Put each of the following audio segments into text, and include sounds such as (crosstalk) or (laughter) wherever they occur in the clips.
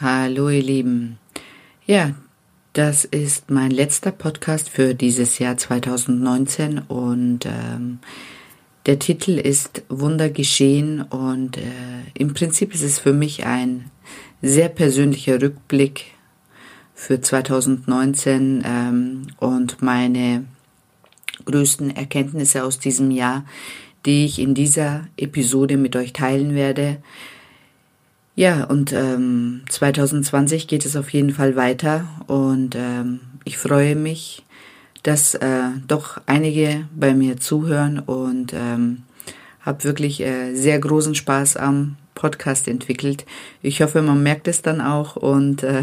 Hallo ihr Lieben. Ja, das ist mein letzter Podcast für dieses Jahr 2019 und ähm, der Titel ist Wunder geschehen und äh, im Prinzip ist es für mich ein sehr persönlicher Rückblick für 2019 ähm, und meine größten Erkenntnisse aus diesem Jahr, die ich in dieser Episode mit euch teilen werde. Ja, und ähm, 2020 geht es auf jeden Fall weiter und ähm, ich freue mich, dass äh, doch einige bei mir zuhören und ähm, habe wirklich äh, sehr großen Spaß am Podcast entwickelt. Ich hoffe, man merkt es dann auch und äh,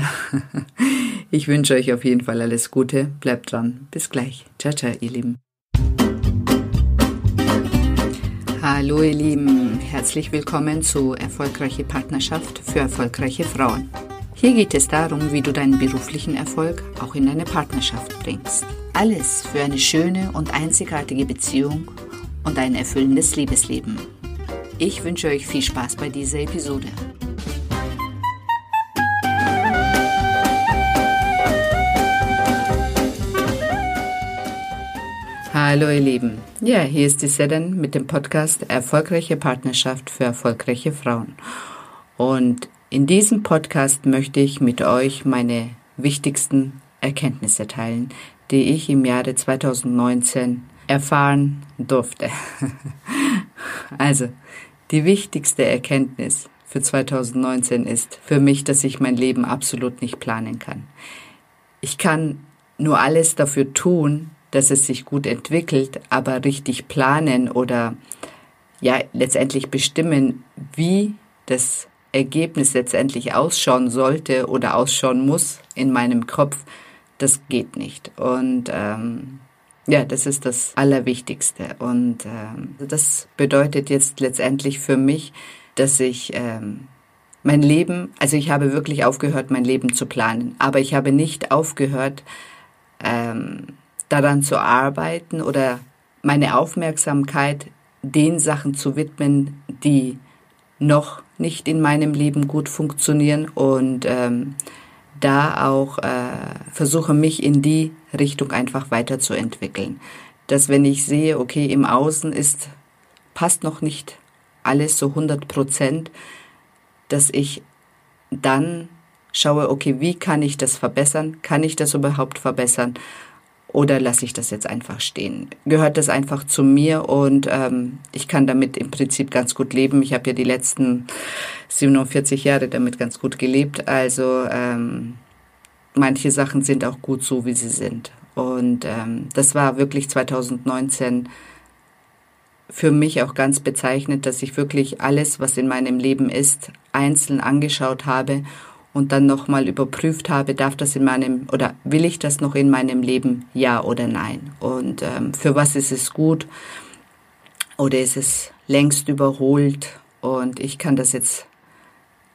(laughs) ich wünsche euch auf jeden Fall alles Gute. Bleibt dran. Bis gleich. Ciao, ciao, ihr Lieben. Hallo ihr Lieben, herzlich willkommen zu Erfolgreiche Partnerschaft für erfolgreiche Frauen. Hier geht es darum, wie du deinen beruflichen Erfolg auch in deine Partnerschaft bringst. Alles für eine schöne und einzigartige Beziehung und ein erfüllendes Liebesleben. Ich wünsche euch viel Spaß bei dieser Episode. Hallo ihr Lieben. Ja, hier ist die Sedan mit dem Podcast Erfolgreiche Partnerschaft für erfolgreiche Frauen. Und in diesem Podcast möchte ich mit euch meine wichtigsten Erkenntnisse teilen, die ich im Jahre 2019 erfahren durfte. (laughs) also, die wichtigste Erkenntnis für 2019 ist für mich, dass ich mein Leben absolut nicht planen kann. Ich kann nur alles dafür tun, dass es sich gut entwickelt, aber richtig planen oder ja letztendlich bestimmen, wie das Ergebnis letztendlich ausschauen sollte oder ausschauen muss in meinem Kopf, das geht nicht. Und ähm, ja, das ist das Allerwichtigste. Und ähm, das bedeutet jetzt letztendlich für mich, dass ich ähm, mein Leben, also ich habe wirklich aufgehört, mein Leben zu planen, aber ich habe nicht aufgehört, ähm, daran zu arbeiten oder meine Aufmerksamkeit den Sachen zu widmen, die noch nicht in meinem Leben gut funktionieren und ähm, da auch äh, versuche mich in die Richtung einfach weiterzuentwickeln. Dass wenn ich sehe, okay, im Außen ist, passt noch nicht alles so 100 Prozent, dass ich dann schaue, okay, wie kann ich das verbessern? Kann ich das überhaupt verbessern? Oder lasse ich das jetzt einfach stehen? Gehört das einfach zu mir und ähm, ich kann damit im Prinzip ganz gut leben. Ich habe ja die letzten 47 Jahre damit ganz gut gelebt. Also ähm, manche Sachen sind auch gut so, wie sie sind. Und ähm, das war wirklich 2019 für mich auch ganz bezeichnet, dass ich wirklich alles, was in meinem Leben ist, einzeln angeschaut habe und dann nochmal überprüft habe, darf das in meinem oder will ich das noch in meinem Leben, ja oder nein? Und ähm, für was ist es gut oder ist es längst überholt? Und ich kann das jetzt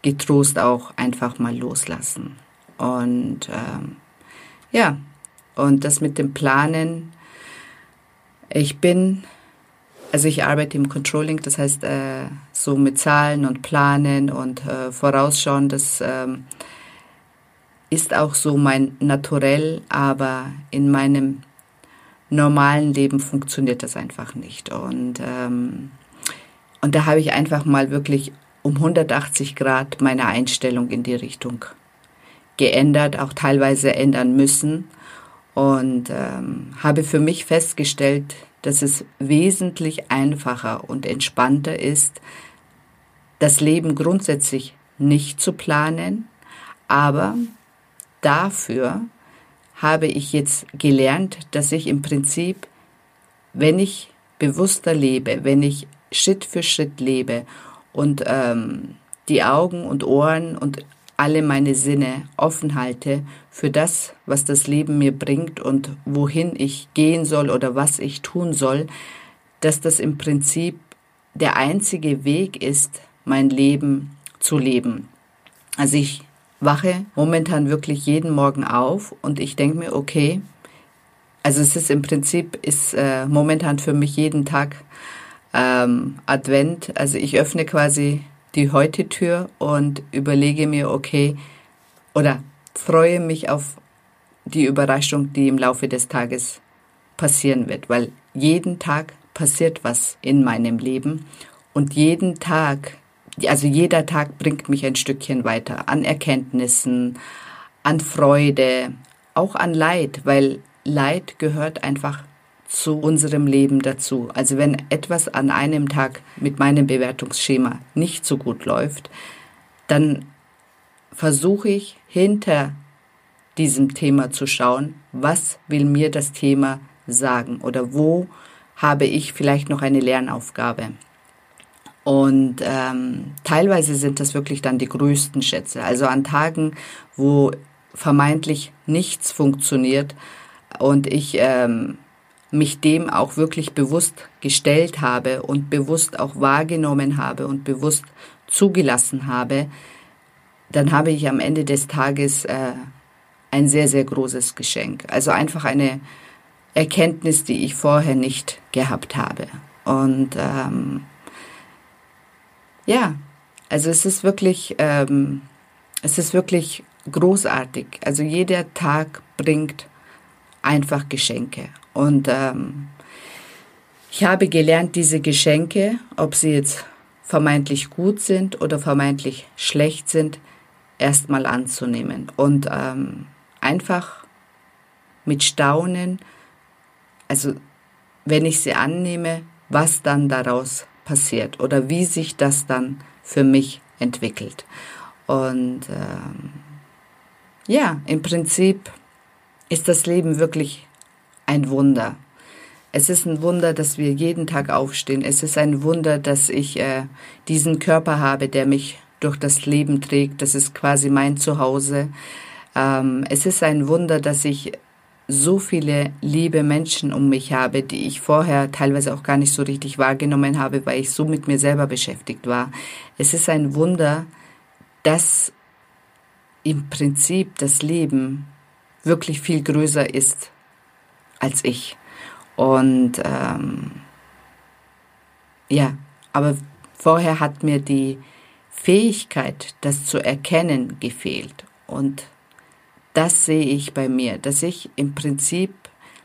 getrost auch einfach mal loslassen. Und ähm, ja, und das mit dem Planen, ich bin also ich arbeite im Controlling, das heißt äh, so mit Zahlen und Planen und äh, Vorausschauen, das ähm, ist auch so mein Naturell, aber in meinem normalen Leben funktioniert das einfach nicht. Und, ähm, und da habe ich einfach mal wirklich um 180 Grad meine Einstellung in die Richtung geändert, auch teilweise ändern müssen und ähm, habe für mich festgestellt, dass es wesentlich einfacher und entspannter ist, das Leben grundsätzlich nicht zu planen, aber dafür habe ich jetzt gelernt, dass ich im Prinzip, wenn ich bewusster lebe, wenn ich Schritt für Schritt lebe und ähm, die Augen und Ohren und alle meine Sinne offen halte für das, was das Leben mir bringt und wohin ich gehen soll oder was ich tun soll, dass das im Prinzip der einzige Weg ist, mein Leben zu leben. Also ich wache momentan wirklich jeden Morgen auf und ich denke mir, okay, also es ist im Prinzip, ist äh, momentan für mich jeden Tag ähm, Advent. Also ich öffne quasi die Heute-Tür und überlege mir, okay, oder freue mich auf die Überraschung, die im Laufe des Tages passieren wird, weil jeden Tag passiert was in meinem Leben und jeden Tag, also jeder Tag bringt mich ein Stückchen weiter an Erkenntnissen, an Freude, auch an Leid, weil Leid gehört einfach zu unserem Leben dazu. Also wenn etwas an einem Tag mit meinem Bewertungsschema nicht so gut läuft, dann versuche ich hinter diesem Thema zu schauen, was will mir das Thema sagen oder wo habe ich vielleicht noch eine Lernaufgabe. Und ähm, teilweise sind das wirklich dann die größten Schätze. Also an Tagen, wo vermeintlich nichts funktioniert und ich ähm, mich dem auch wirklich bewusst gestellt habe und bewusst auch wahrgenommen habe und bewusst zugelassen habe, dann habe ich am Ende des Tages äh, ein sehr, sehr großes Geschenk. Also einfach eine Erkenntnis, die ich vorher nicht gehabt habe. Und ähm, ja, also es ist wirklich, ähm, es ist wirklich großartig. Also jeder Tag bringt einfach Geschenke. Und ähm, ich habe gelernt, diese Geschenke, ob sie jetzt vermeintlich gut sind oder vermeintlich schlecht sind, erstmal anzunehmen und ähm, einfach mit Staunen, also wenn ich sie annehme, was dann daraus passiert oder wie sich das dann für mich entwickelt. Und ähm, ja, im Prinzip ist das Leben wirklich ein Wunder. Es ist ein Wunder, dass wir jeden Tag aufstehen. Es ist ein Wunder, dass ich äh, diesen Körper habe, der mich durch das Leben trägt. Das ist quasi mein Zuhause. Ähm, es ist ein Wunder, dass ich so viele liebe Menschen um mich habe, die ich vorher teilweise auch gar nicht so richtig wahrgenommen habe, weil ich so mit mir selber beschäftigt war. Es ist ein Wunder, dass im Prinzip das Leben wirklich viel größer ist als ich. Und ähm, ja, aber vorher hat mir die Fähigkeit, das zu erkennen, gefehlt. Und das sehe ich bei mir, dass ich im Prinzip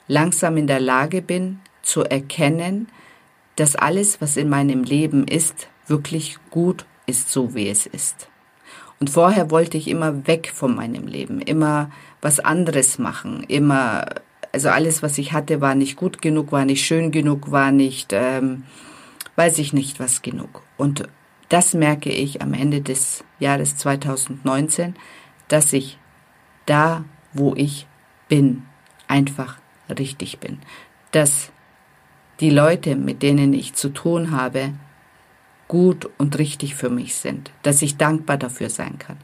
langsam in der Lage bin zu erkennen, dass alles, was in meinem Leben ist, wirklich gut ist, so wie es ist. Und vorher wollte ich immer weg von meinem Leben, immer was anderes machen, immer, also alles, was ich hatte, war nicht gut genug, war nicht schön genug, war nicht, ähm, weiß ich nicht was genug. Und das merke ich am Ende des Jahres 2019, dass ich da, wo ich bin, einfach richtig bin. Dass die Leute, mit denen ich zu tun habe, gut und richtig für mich sind, dass ich dankbar dafür sein kann,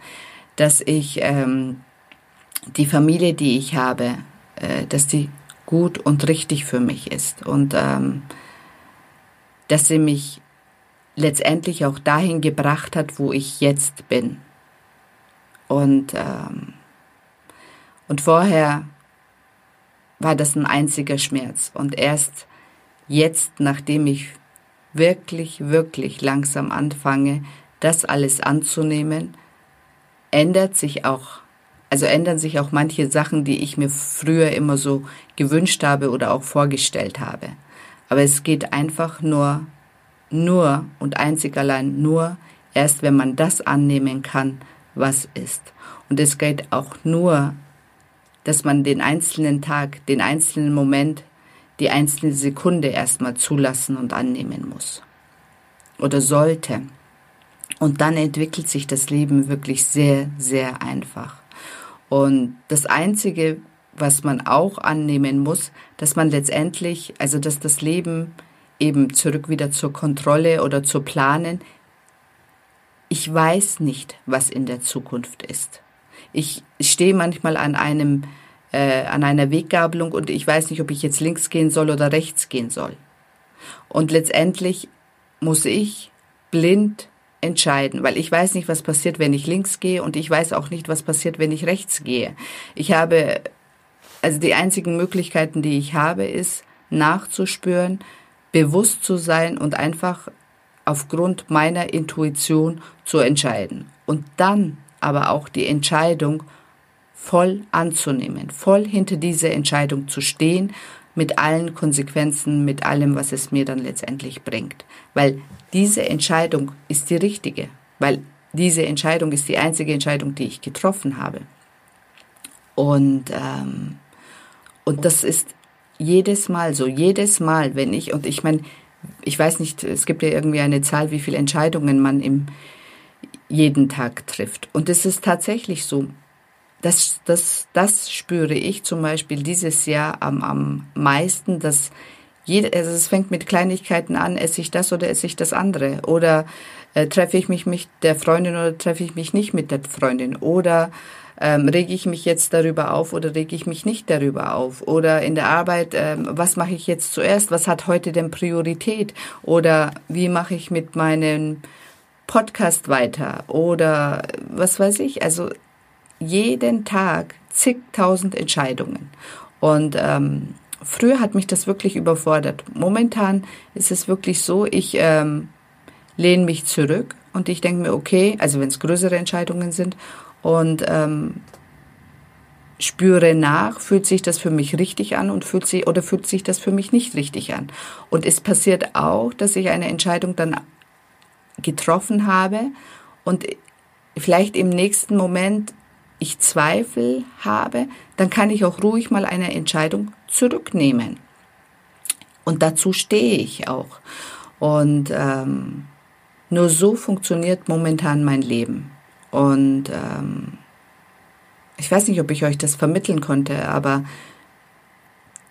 dass ich ähm, die Familie, die ich habe, äh, dass die gut und richtig für mich ist und ähm, dass sie mich letztendlich auch dahin gebracht hat, wo ich jetzt bin. Und ähm, und vorher war das ein einziger Schmerz. Und erst jetzt, nachdem ich wirklich, wirklich langsam anfange, das alles anzunehmen, ändert sich auch, also ändern sich auch manche Sachen, die ich mir früher immer so gewünscht habe oder auch vorgestellt habe. Aber es geht einfach nur, nur und einzig allein nur erst, wenn man das annehmen kann, was ist. Und es geht auch nur dass man den einzelnen Tag, den einzelnen Moment, die einzelne Sekunde erstmal zulassen und annehmen muss. Oder sollte. Und dann entwickelt sich das Leben wirklich sehr, sehr einfach. Und das Einzige, was man auch annehmen muss, dass man letztendlich, also dass das Leben eben zurück wieder zur Kontrolle oder zur Planen, ich weiß nicht, was in der Zukunft ist. Ich stehe manchmal an einem äh, an einer Weggabelung und ich weiß nicht, ob ich jetzt links gehen soll oder rechts gehen soll. Und letztendlich muss ich blind entscheiden, weil ich weiß nicht, was passiert, wenn ich links gehe und ich weiß auch nicht, was passiert, wenn ich rechts gehe. Ich habe, also die einzigen Möglichkeiten, die ich habe, ist nachzuspüren, bewusst zu sein und einfach aufgrund meiner Intuition zu entscheiden. Und dann aber auch die Entscheidung voll anzunehmen, voll hinter dieser Entscheidung zu stehen, mit allen Konsequenzen, mit allem, was es mir dann letztendlich bringt. Weil diese Entscheidung ist die richtige, weil diese Entscheidung ist die einzige Entscheidung, die ich getroffen habe. Und, ähm, und das ist jedes Mal so, jedes Mal, wenn ich, und ich meine, ich weiß nicht, es gibt ja irgendwie eine Zahl, wie viele Entscheidungen man im jeden Tag trifft. Und es ist tatsächlich so. Das, das, das spüre ich zum Beispiel dieses Jahr am, am meisten, dass jede, also es fängt mit Kleinigkeiten an, esse ich das oder esse ich das andere? Oder äh, treffe ich mich mit der Freundin oder treffe ich mich nicht mit der Freundin? Oder ähm, rege ich mich jetzt darüber auf oder rege ich mich nicht darüber auf? Oder in der Arbeit, ähm, was mache ich jetzt zuerst? Was hat heute denn Priorität? Oder wie mache ich mit meinem Podcast weiter? Oder was weiß ich? Also jeden Tag zigtausend Entscheidungen. Und ähm, früher hat mich das wirklich überfordert. Momentan ist es wirklich so, ich ähm, lehne mich zurück und ich denke mir, okay, also wenn es größere Entscheidungen sind und ähm, spüre nach, fühlt sich das für mich richtig an und fühlt sich oder fühlt sich das für mich nicht richtig an. Und es passiert auch, dass ich eine Entscheidung dann getroffen habe und vielleicht im nächsten Moment ich Zweifel habe, dann kann ich auch ruhig mal eine Entscheidung zurücknehmen. Und dazu stehe ich auch. Und ähm, nur so funktioniert momentan mein Leben. Und ähm, ich weiß nicht, ob ich euch das vermitteln konnte, aber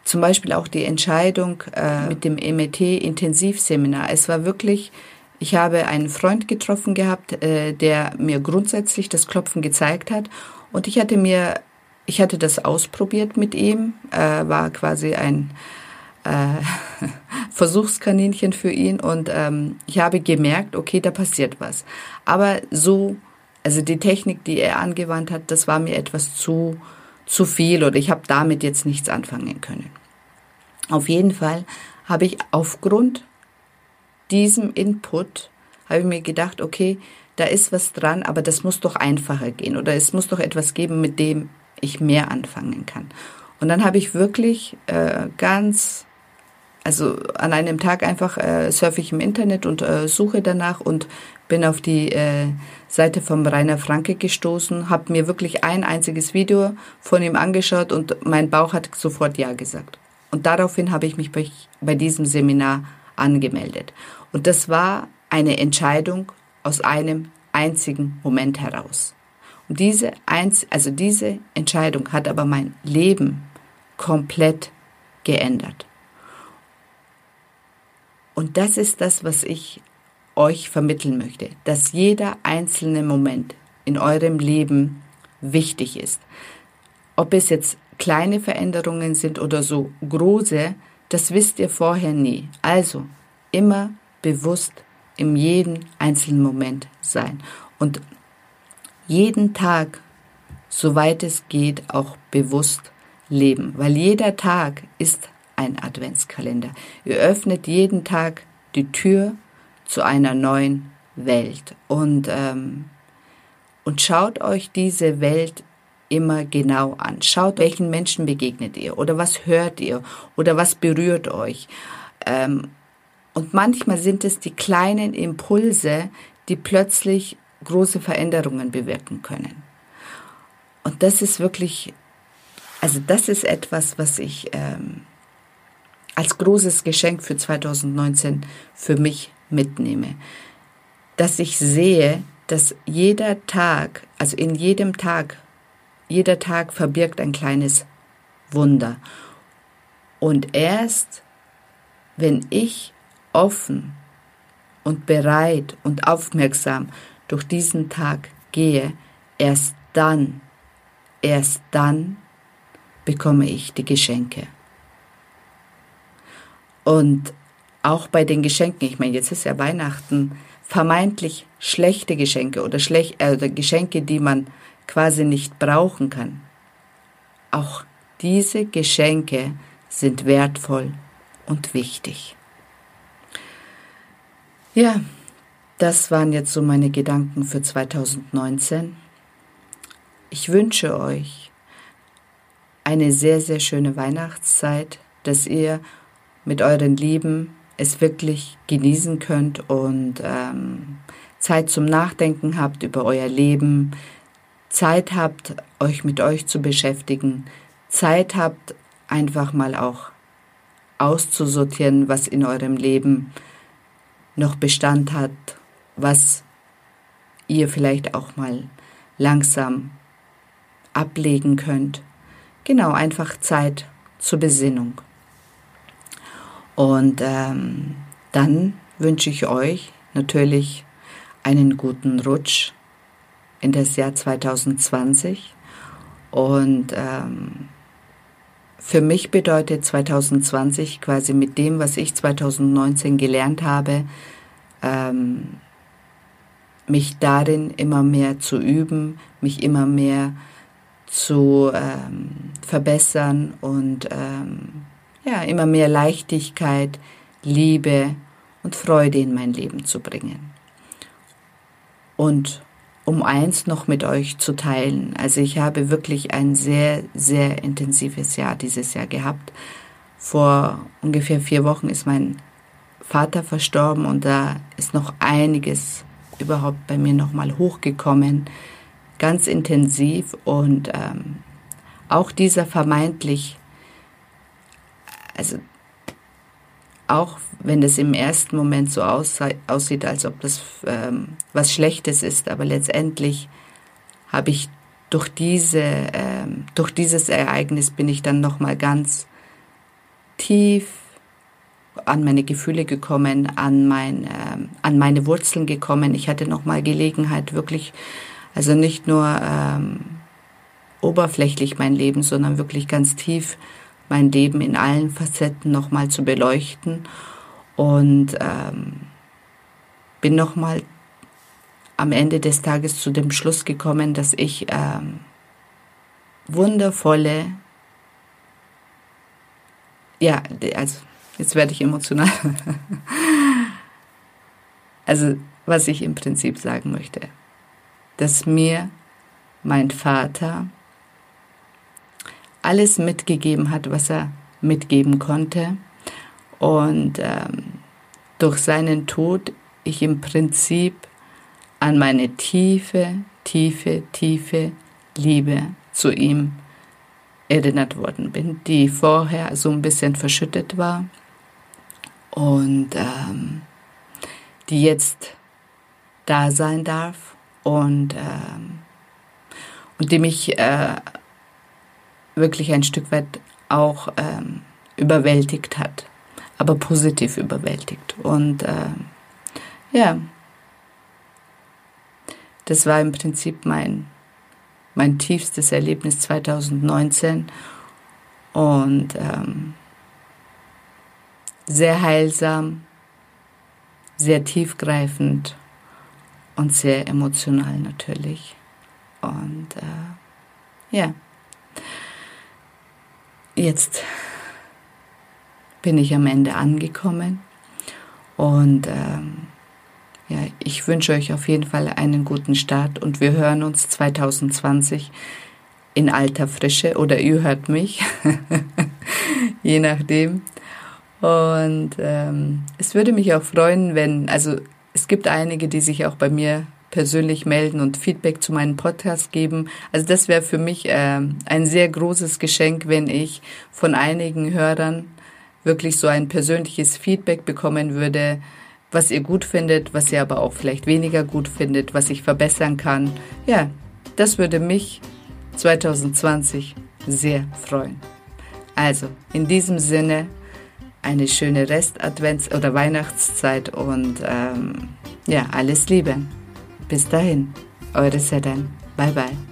zum Beispiel auch die Entscheidung äh, mit dem MET-Intensivseminar. Es war wirklich, ich habe einen Freund getroffen gehabt, äh, der mir grundsätzlich das Klopfen gezeigt hat. Und ich hatte mir, ich hatte das ausprobiert mit ihm, äh, war quasi ein äh, (laughs) Versuchskaninchen für ihn und ähm, ich habe gemerkt, okay, da passiert was. Aber so also die Technik, die er angewandt hat, das war mir etwas zu, zu viel oder ich habe damit jetzt nichts anfangen können. Auf jeden Fall habe ich aufgrund diesem Input, habe ich mir gedacht, okay, da ist was dran, aber das muss doch einfacher gehen oder es muss doch etwas geben, mit dem ich mehr anfangen kann. Und dann habe ich wirklich äh, ganz also an einem Tag einfach äh, surfe ich im Internet und äh, suche danach und bin auf die äh, Seite vom Rainer Franke gestoßen, habe mir wirklich ein einziges Video von ihm angeschaut und mein Bauch hat sofort Ja gesagt. Und daraufhin habe ich mich bei, bei diesem Seminar angemeldet. Und das war eine Entscheidung aus einem einzigen Moment heraus. Und diese, einz also diese Entscheidung hat aber mein Leben komplett geändert. Und das ist das, was ich euch vermitteln möchte, dass jeder einzelne Moment in eurem Leben wichtig ist. Ob es jetzt kleine Veränderungen sind oder so große, das wisst ihr vorher nie. Also immer bewusst in jedem einzelnen Moment sein und jeden Tag, soweit es geht, auch bewusst leben, weil jeder Tag ist ein Adventskalender. Ihr öffnet jeden Tag die Tür zu einer neuen Welt und, ähm, und schaut euch diese Welt immer genau an. Schaut, welchen Menschen begegnet ihr oder was hört ihr oder was berührt euch. Ähm, und manchmal sind es die kleinen Impulse, die plötzlich große Veränderungen bewirken können. Und das ist wirklich, also das ist etwas, was ich ähm, als großes Geschenk für 2019 für mich mitnehme. Dass ich sehe, dass jeder Tag, also in jedem Tag, jeder Tag verbirgt ein kleines Wunder. Und erst, wenn ich offen und bereit und aufmerksam durch diesen Tag gehe, erst dann, erst dann bekomme ich die Geschenke. Und auch bei den Geschenken, ich meine, jetzt ist ja Weihnachten, vermeintlich schlechte Geschenke oder, schlecht, äh, Geschenke, die man quasi nicht brauchen kann. Auch diese Geschenke sind wertvoll und wichtig. Ja, das waren jetzt so meine Gedanken für 2019. ich wünsche euch eine sehr, sehr schöne Weihnachtszeit, dass ihr mit euren Lieben es wirklich genießen könnt und ähm, Zeit zum Nachdenken habt über euer Leben, Zeit habt, euch mit euch zu beschäftigen, Zeit habt, einfach mal auch auszusortieren, was in eurem Leben noch Bestand hat, was ihr vielleicht auch mal langsam ablegen könnt. Genau, einfach Zeit zur Besinnung. Und ähm, dann wünsche ich euch natürlich einen guten Rutsch in das Jahr 2020. Und ähm, für mich bedeutet 2020 quasi mit dem, was ich 2019 gelernt habe, ähm, mich darin immer mehr zu üben, mich immer mehr zu ähm, verbessern und ähm, ja, immer mehr Leichtigkeit, Liebe und Freude in mein Leben zu bringen. Und um eins noch mit euch zu teilen, also ich habe wirklich ein sehr, sehr intensives Jahr dieses Jahr gehabt. Vor ungefähr vier Wochen ist mein Vater verstorben und da ist noch einiges überhaupt bei mir nochmal hochgekommen, ganz intensiv und ähm, auch dieser vermeintlich, also auch wenn es im ersten Moment so aussieht, als ob das ähm, was Schlechtes ist, aber letztendlich habe ich durch diese, ähm, durch dieses Ereignis bin ich dann nochmal ganz tief an meine Gefühle gekommen, an, mein, äh, an meine Wurzeln gekommen. Ich hatte nochmal Gelegenheit, wirklich, also nicht nur ähm, oberflächlich mein Leben, sondern wirklich ganz tief mein Leben in allen Facetten nochmal zu beleuchten und ähm, bin nochmal am Ende des Tages zu dem Schluss gekommen, dass ich ähm, wundervolle, ja, also Jetzt werde ich emotional. (laughs) also, was ich im Prinzip sagen möchte, dass mir mein Vater alles mitgegeben hat, was er mitgeben konnte. Und ähm, durch seinen Tod ich im Prinzip an meine tiefe, tiefe, tiefe Liebe zu ihm erinnert worden bin, die vorher so ein bisschen verschüttet war und ähm, die jetzt da sein darf und, ähm, und die mich äh, wirklich ein Stück weit auch ähm, überwältigt hat, aber positiv überwältigt. Und äh, ja, das war im Prinzip mein, mein tiefstes Erlebnis 2019 und ähm, sehr heilsam, sehr tiefgreifend und sehr emotional natürlich. Und äh, ja, jetzt bin ich am Ende angekommen und ähm, ja, ich wünsche euch auf jeden Fall einen guten Start und wir hören uns 2020 in alter Frische oder ihr hört mich, (laughs) je nachdem. Und ähm, es würde mich auch freuen, wenn, also es gibt einige, die sich auch bei mir persönlich melden und Feedback zu meinem Podcast geben. Also das wäre für mich äh, ein sehr großes Geschenk, wenn ich von einigen Hörern wirklich so ein persönliches Feedback bekommen würde, was ihr gut findet, was ihr aber auch vielleicht weniger gut findet, was ich verbessern kann. Ja, das würde mich 2020 sehr freuen. Also, in diesem Sinne, eine schöne Rest-Advents- oder Weihnachtszeit und ähm, ja, alles Liebe. Bis dahin, eure Sedan. Bye bye.